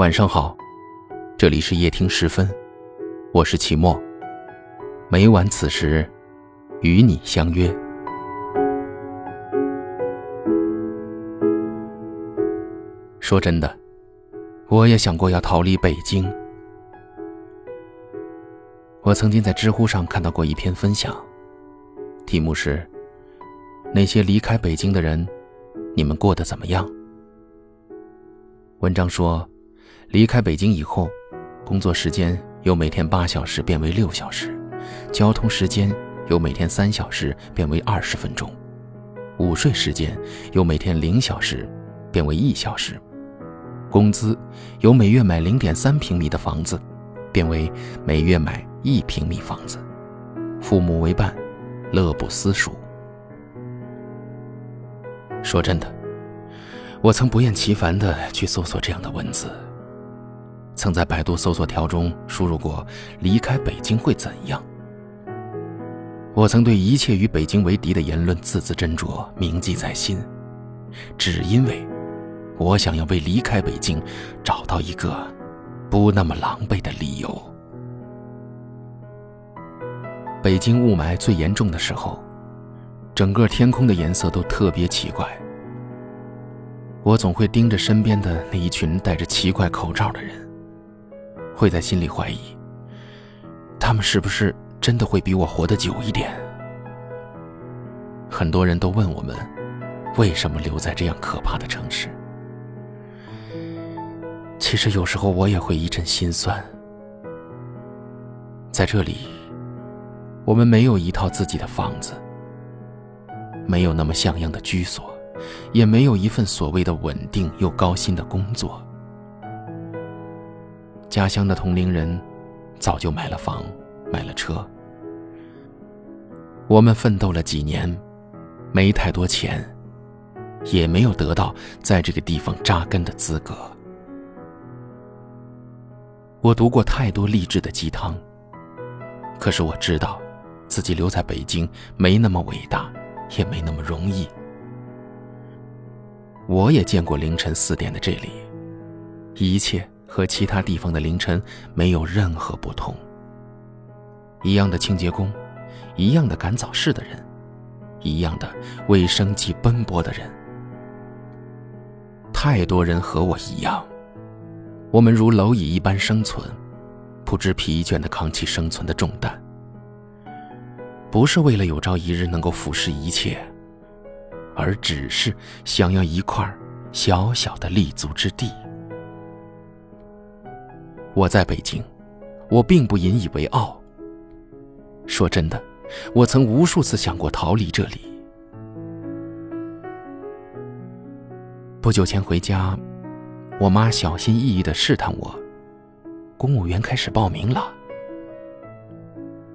晚上好，这里是夜听时分，我是齐墨。每晚此时，与你相约。说真的，我也想过要逃离北京。我曾经在知乎上看到过一篇分享，题目是“那些离开北京的人，你们过得怎么样？”文章说。离开北京以后，工作时间由每天八小时变为六小时，交通时间由每天三小时变为二十分钟，午睡时间由每天零小时变为一小时，工资由每月买零点三平米的房子变为每月买一平米房子，父母为伴，乐不思蜀。说真的，我曾不厌其烦地去搜索这样的文字。曾在百度搜索条中输入过“离开北京会怎样”。我曾对一切与北京为敌的言论字字斟酌，铭记在心，只因为，我想要为离开北京找到一个不那么狼狈的理由。北京雾霾最严重的时候，整个天空的颜色都特别奇怪。我总会盯着身边的那一群戴着奇怪口罩的人。会在心里怀疑，他们是不是真的会比我活得久一点？很多人都问我们，为什么留在这样可怕的城市？其实有时候我也会一阵心酸。在这里，我们没有一套自己的房子，没有那么像样的居所，也没有一份所谓的稳定又高薪的工作。家乡的同龄人，早就买了房，买了车。我们奋斗了几年，没太多钱，也没有得到在这个地方扎根的资格。我读过太多励志的鸡汤，可是我知道，自己留在北京没那么伟大，也没那么容易。我也见过凌晨四点的这里，一切。和其他地方的凌晨没有任何不同。一样的清洁工，一样的赶早市的人，一样的为生计奔波的人。太多人和我一样，我们如蝼蚁一般生存，不知疲倦的扛起生存的重担。不是为了有朝一日能够俯视一切，而只是想要一块小小的立足之地。我在北京，我并不引以为傲。说真的，我曾无数次想过逃离这里。不久前回家，我妈小心翼翼的试探我：“公务员开始报名了。”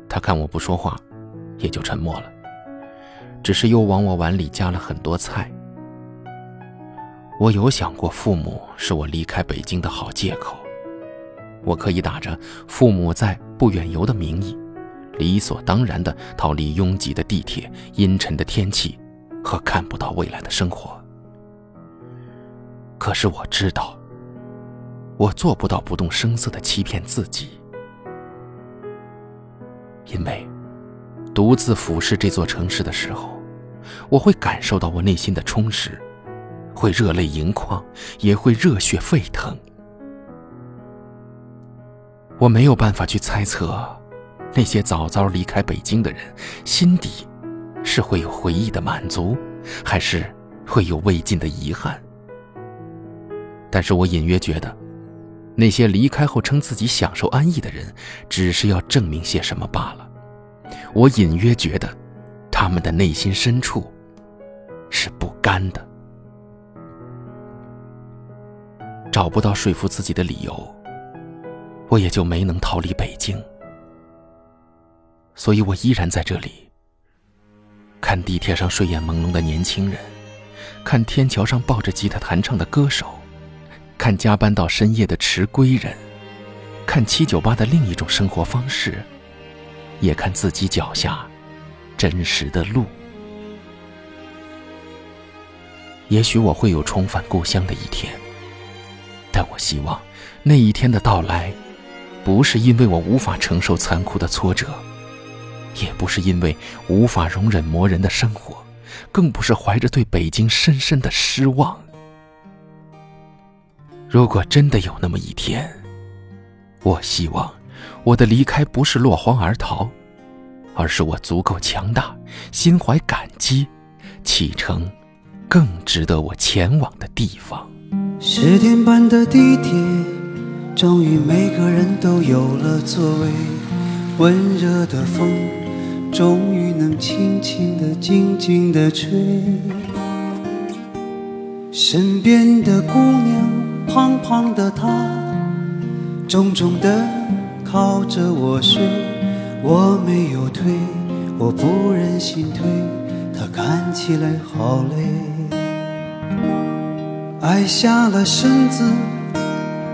她看我不说话，也就沉默了，只是又往我碗里加了很多菜。我有想过，父母是我离开北京的好借口。我可以打着父母在不远游的名义，理所当然的逃离拥挤的地铁、阴沉的天气和看不到未来的生活。可是我知道，我做不到不动声色的欺骗自己，因为独自俯视这座城市的时候，我会感受到我内心的充实，会热泪盈眶，也会热血沸腾。我没有办法去猜测，那些早早离开北京的人心底是会有回忆的满足，还是会有未尽的遗憾。但是我隐约觉得，那些离开后称自己享受安逸的人，只是要证明些什么罢了。我隐约觉得，他们的内心深处是不甘的，找不到说服自己的理由。我也就没能逃离北京，所以我依然在这里。看地铁上睡眼朦胧的年轻人，看天桥上抱着吉他弹唱的歌手，看加班到深夜的迟归人，看七九八的另一种生活方式，也看自己脚下真实的路。也许我会有重返故乡的一天，但我我希望那一天的到来，不是因为我无法承受残酷的挫折，也不是因为无法容忍磨人的生活，更不是怀着对北京深深的失望。如果真的有那么一天，我希望我的离开不是落荒而逃，而是我足够强大，心怀感激，启程更值得我前往的地方。十点半的地铁，终于每个人都有了座位。温热的风，终于能轻轻地、静静地吹。身边的姑娘，胖胖的她，重重地靠着我睡。我没有推，我不忍心推，她看起来好累。矮下了身子，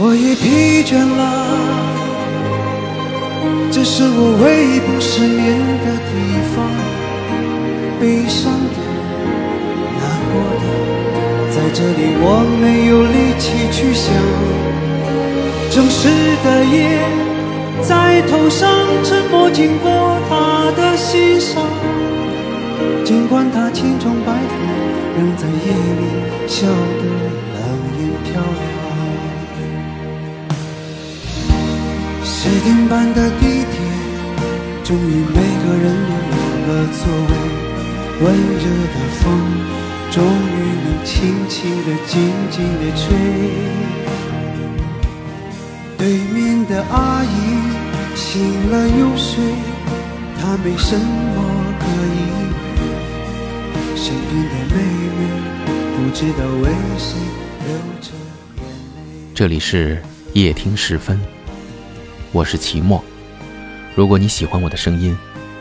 我也疲倦了，这是我唯一不失眠的地方。悲伤的、难过的，在这里我没有力气去想。城市的夜在头上，沉默经过他的心上。尽管他千疮百孔，仍在夜里笑得冷艳漂亮。点半的地铁，终于每个人拥有了座位。温热的风，终于能轻轻的、静静的吹。对面的阿姨醒了又睡，她没什么可以。身边的妹妹不知道为谁流着眼泪。这里是夜听时分，我是齐墨。如果你喜欢我的声音，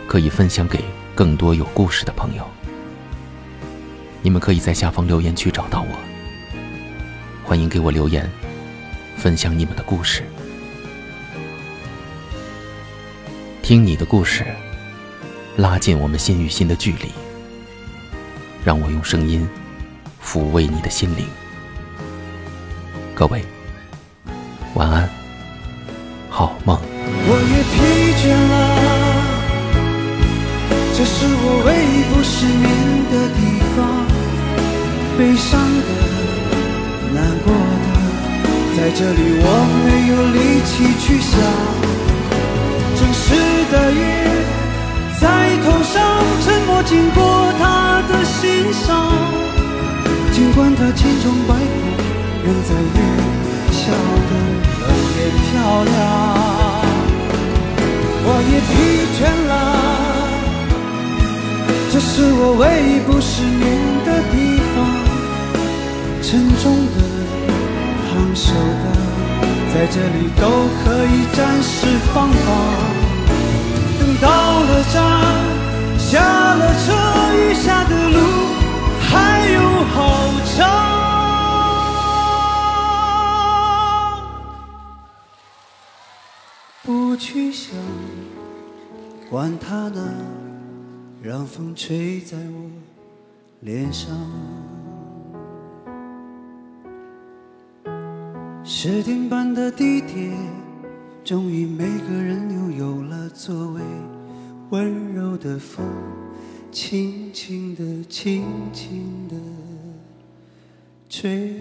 可以分享给更多有故事的朋友。你们可以在下方留言区找到我。欢迎给我留言，分享你们的故事。听你的故事，拉近我们心与心的距离。让我用声音抚慰你的心灵。各位，晚安，是我唯一不失眠的地方。悲伤的、难过的，在这里我没有力气去想。正式的夜在头上，沉默经过他的心上。尽管他千疮百孔，仍在夜里笑得冷艳漂亮。我也疲倦了。是我唯一不失眠的地方。沉重的、烫手的，在这里都可以暂时放放。等到了站，下了车，余下的路还有好长。不去想，管他呢，让风吹在我脸上。十点半的地铁，终于每个人又有了座位。温柔的风，轻轻地、轻轻地吹。